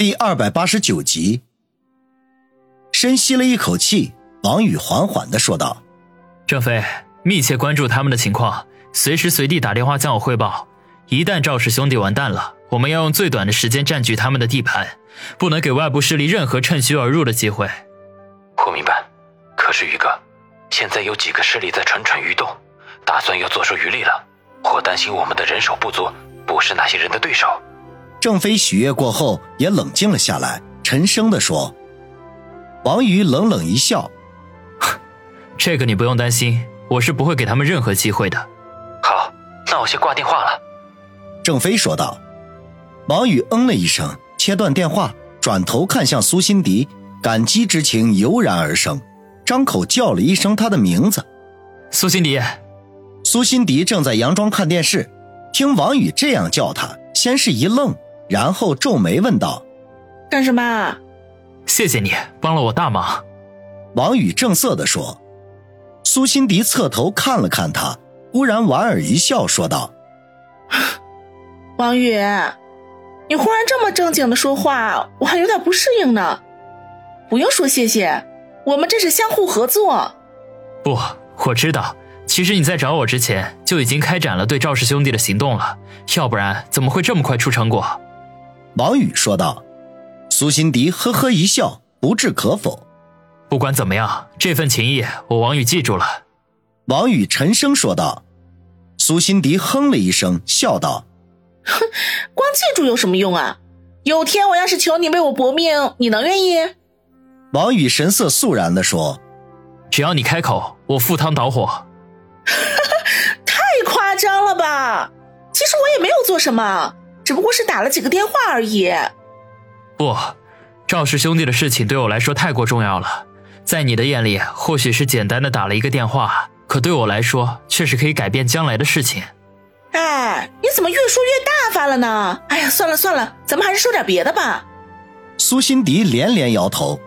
第二百八十九集，深吸了一口气，王宇缓缓的说道：“郑飞，密切关注他们的情况，随时随地打电话向我汇报。一旦赵氏兄弟完蛋了，我们要用最短的时间占据他们的地盘，不能给外部势力任何趁虚而入的机会。”我明白，可是宇哥，现在有几个势力在蠢蠢欲动，打算要坐收渔利了，我担心我们的人手不足，不是那些人的对手。郑飞许悦过后也冷静了下来，沉声的说：“王宇冷冷一笑，这个你不用担心，我是不会给他们任何机会的。”好，那我先挂电话了。”郑飞说道。王宇嗯了一声，切断电话，转头看向苏辛迪，感激之情油然而生，张口叫了一声他的名字：“苏辛迪。”苏辛迪正在佯装看电视，听王宇这样叫他，先是一愣。然后皱眉问道：“干什么？”“谢谢你帮了我大忙。”王宇正色地说。苏辛迪侧头看了看他，忽然莞尔一笑，说道：“王宇，你忽然这么正经的说话，我还有点不适应呢。不用说谢谢，我们这是相互合作。”“不，我知道。其实你在找我之前就已经开展了对赵氏兄弟的行动了，要不然怎么会这么快出成果？”王宇说道：“苏辛迪呵呵一笑，不置可否。不管怎么样，这份情谊我王宇记住了。”王宇沉声说道。苏辛迪哼了一声，笑道：“哼，光记住有什么用啊？有天我要是求你为我搏命，你能愿意？”王宇神色肃然地说：“只要你开口，我赴汤蹈火。”太夸张了吧？其实我也没有做什么。只不过是打了几个电话而已。不，赵氏兄弟的事情对我来说太过重要了。在你的眼里，或许是简单的打了一个电话，可对我来说，却是可以改变将来的事情。哎，你怎么越说越大发了呢？哎呀，算了算了，咱们还是说点别的吧。苏辛迪连连摇头。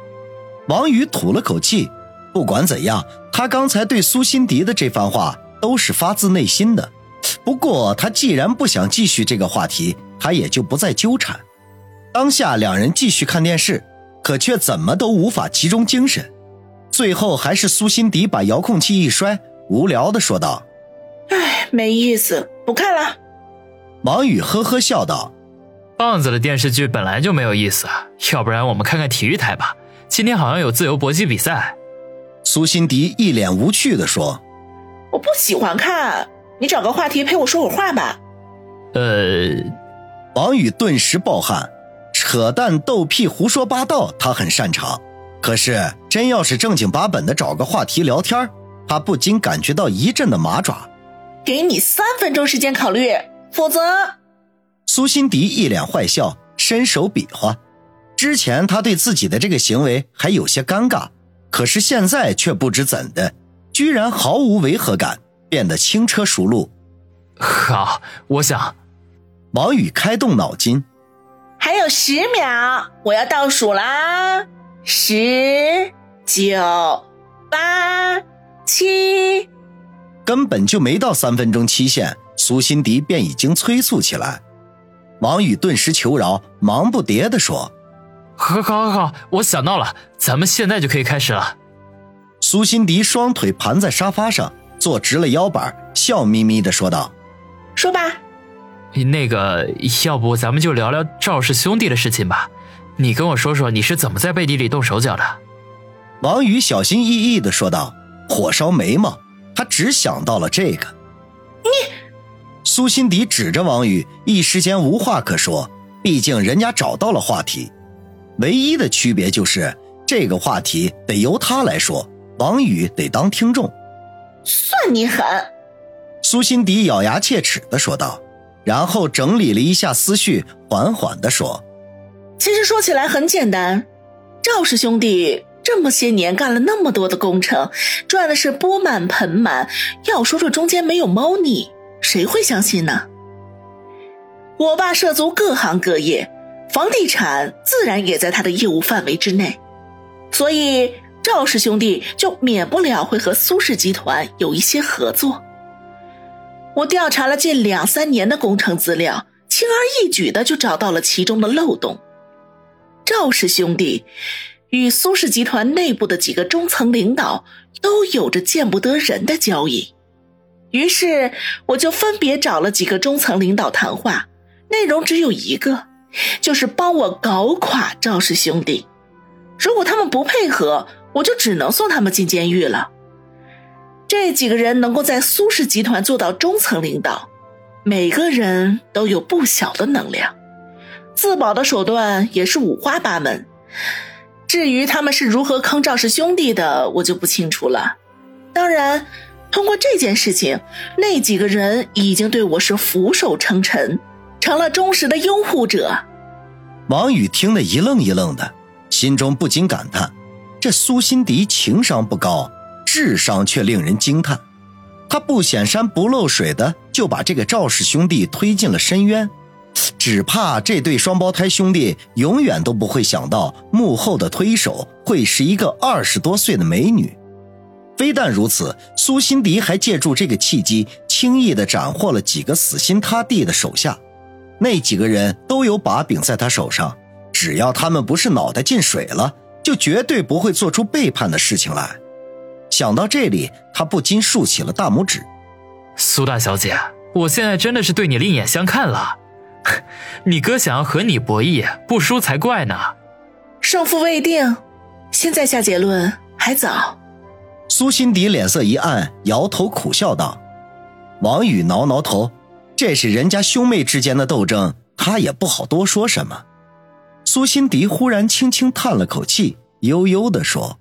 王宇吐了口气，不管怎样，他刚才对苏辛迪的这番话都是发自内心的。不过，他既然不想继续这个话题。他也就不再纠缠。当下两人继续看电视，可却怎么都无法集中精神。最后还是苏辛迪把遥控器一摔，无聊的说道：“哎，没意思，不看了。”王宇呵呵笑道：“棒子的电视剧本来就没有意思，要不然我们看看体育台吧。今天好像有自由搏击比赛。”苏辛迪一脸无趣的说：“我不喜欢看，你找个话题陪我说会话吧。”呃。王宇顿时暴汗，扯淡、逗屁、胡说八道，他很擅长。可是真要是正经八本的找个话题聊天，他不禁感觉到一阵的麻爪。给你三分钟时间考虑，否则……苏辛迪一脸坏笑，伸手比划。之前他对自己的这个行为还有些尴尬，可是现在却不知怎的，居然毫无违和感，变得轻车熟路。好，我想。王宇开动脑筋，还有十秒，我要倒数啦！十、九、八、七，根本就没到三分钟期限，苏辛迪便已经催促起来。王宇顿时求饶，忙不迭地说：“好，好，好，好，我想到了，咱们现在就可以开始了。”苏辛迪双腿盘在沙发上，坐直了腰板，笑眯眯的说道：“说吧。”那个，要不咱们就聊聊赵氏兄弟的事情吧。你跟我说说你是怎么在背地里动手脚的。王宇小心翼翼的说道，火烧眉毛，他只想到了这个。你，苏辛迪指着王宇，一时间无话可说。毕竟人家找到了话题，唯一的区别就是这个话题得由他来说，王宇得当听众。算你狠！苏辛迪咬牙切齿的说道。然后整理了一下思绪，缓缓的说：“其实说起来很简单，赵氏兄弟这么些年干了那么多的工程，赚的是钵满盆满。要说这中间没有猫腻，谁会相信呢？我爸涉足各行各业，房地产自然也在他的业务范围之内，所以赵氏兄弟就免不了会和苏氏集团有一些合作。”我调查了近两三年的工程资料，轻而易举的就找到了其中的漏洞。赵氏兄弟与苏氏集团内部的几个中层领导都有着见不得人的交易。于是，我就分别找了几个中层领导谈话，内容只有一个，就是帮我搞垮赵氏兄弟。如果他们不配合，我就只能送他们进监狱了。这几个人能够在苏氏集团做到中层领导，每个人都有不小的能量，自保的手段也是五花八门。至于他们是如何坑赵氏兄弟的，我就不清楚了。当然。通过这件事情，那几个人已经对我是俯首称臣，成了忠实的拥护者。王宇听得一愣一愣的，心中不禁感叹：这苏辛迪情商不高，智商却令人惊叹。他不显山不漏水的就把这个赵氏兄弟推进了深渊，只怕这对双胞胎兄弟永远都不会想到，幕后的推手会是一个二十多岁的美女。非但如此，苏辛迪还借助这个契机，轻易地斩获了几个死心塌地的手下。那几个人都有把柄在他手上，只要他们不是脑袋进水了，就绝对不会做出背叛的事情来。想到这里，他不禁竖起了大拇指。苏大小姐，我现在真的是对你另眼相看了。你哥想要和你博弈，不输才怪呢。胜负未定，现在下结论还早。苏辛迪脸色一暗，摇头苦笑道：“王宇挠挠头，这是人家兄妹之间的斗争，他也不好多说什么。”苏辛迪忽然轻轻叹了口气，悠悠的说：“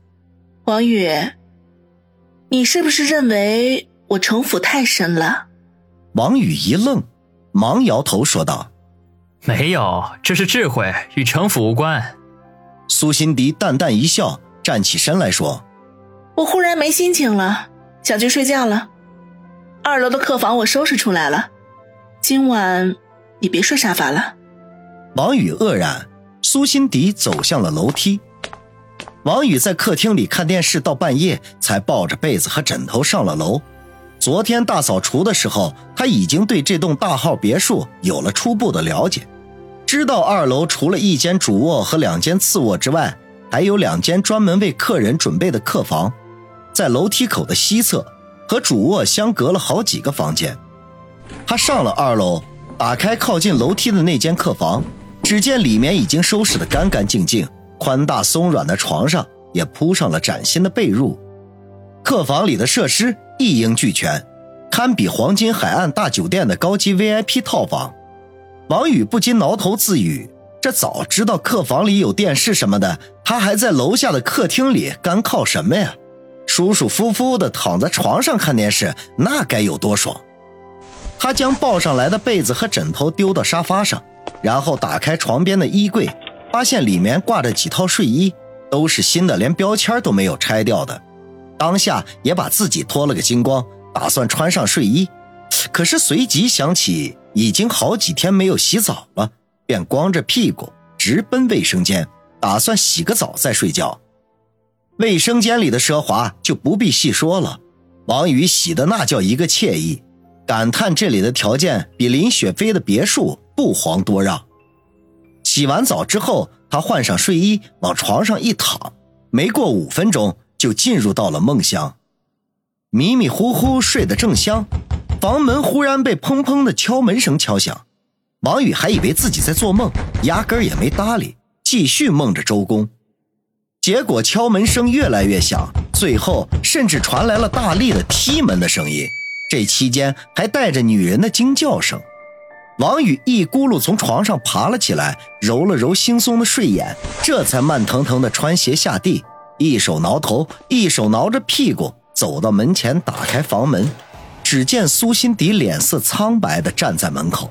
王宇，你是不是认为我城府太深了？”王宇一愣，忙摇头说道：“没有，这是智慧，与城府无关。”苏辛迪淡淡一笑，站起身来说。我忽然没心情了，想去睡觉了。二楼的客房我收拾出来了，今晚你别睡沙发了。王宇愕然，苏辛迪走向了楼梯。王宇在客厅里看电视到半夜，才抱着被子和枕头上了楼。昨天大扫除的时候，他已经对这栋大号别墅有了初步的了解，知道二楼除了一间主卧和两间次卧之外，还有两间专门为客人准备的客房。在楼梯口的西侧，和主卧相隔了好几个房间。他上了二楼，打开靠近楼梯的那间客房，只见里面已经收拾得干干净净，宽大松软的床上也铺上了崭新的被褥。客房里的设施一应俱全，堪比黄金海岸大酒店的高级 VIP 套房。王宇不禁挠头自语：这早知道客房里有电视什么的，他还在楼下的客厅里干靠什么呀？舒舒服服的躺在床上看电视，那该有多爽！他将抱上来的被子和枕头丢到沙发上，然后打开床边的衣柜，发现里面挂着几套睡衣，都是新的，连标签都没有拆掉的。当下也把自己脱了个精光，打算穿上睡衣，可是随即想起已经好几天没有洗澡了，便光着屁股直奔卫生间，打算洗个澡再睡觉。卫生间里的奢华就不必细说了，王宇洗的那叫一个惬意，感叹这里的条件比林雪飞的别墅不遑多让。洗完澡之后，他换上睡衣往床上一躺，没过五分钟就进入到了梦乡，迷迷糊糊睡得正香，房门忽然被砰砰的敲门声敲响，王宇还以为自己在做梦，压根儿也没搭理，继续梦着周公。结果敲门声越来越响，最后甚至传来了大力的踢门的声音。这期间还带着女人的惊叫声。王宇一咕噜从床上爬了起来，揉了揉惺忪的睡眼，这才慢腾腾的穿鞋下地，一手挠头，一手挠着屁股，走到门前打开房门。只见苏辛迪脸色苍白的站在门口。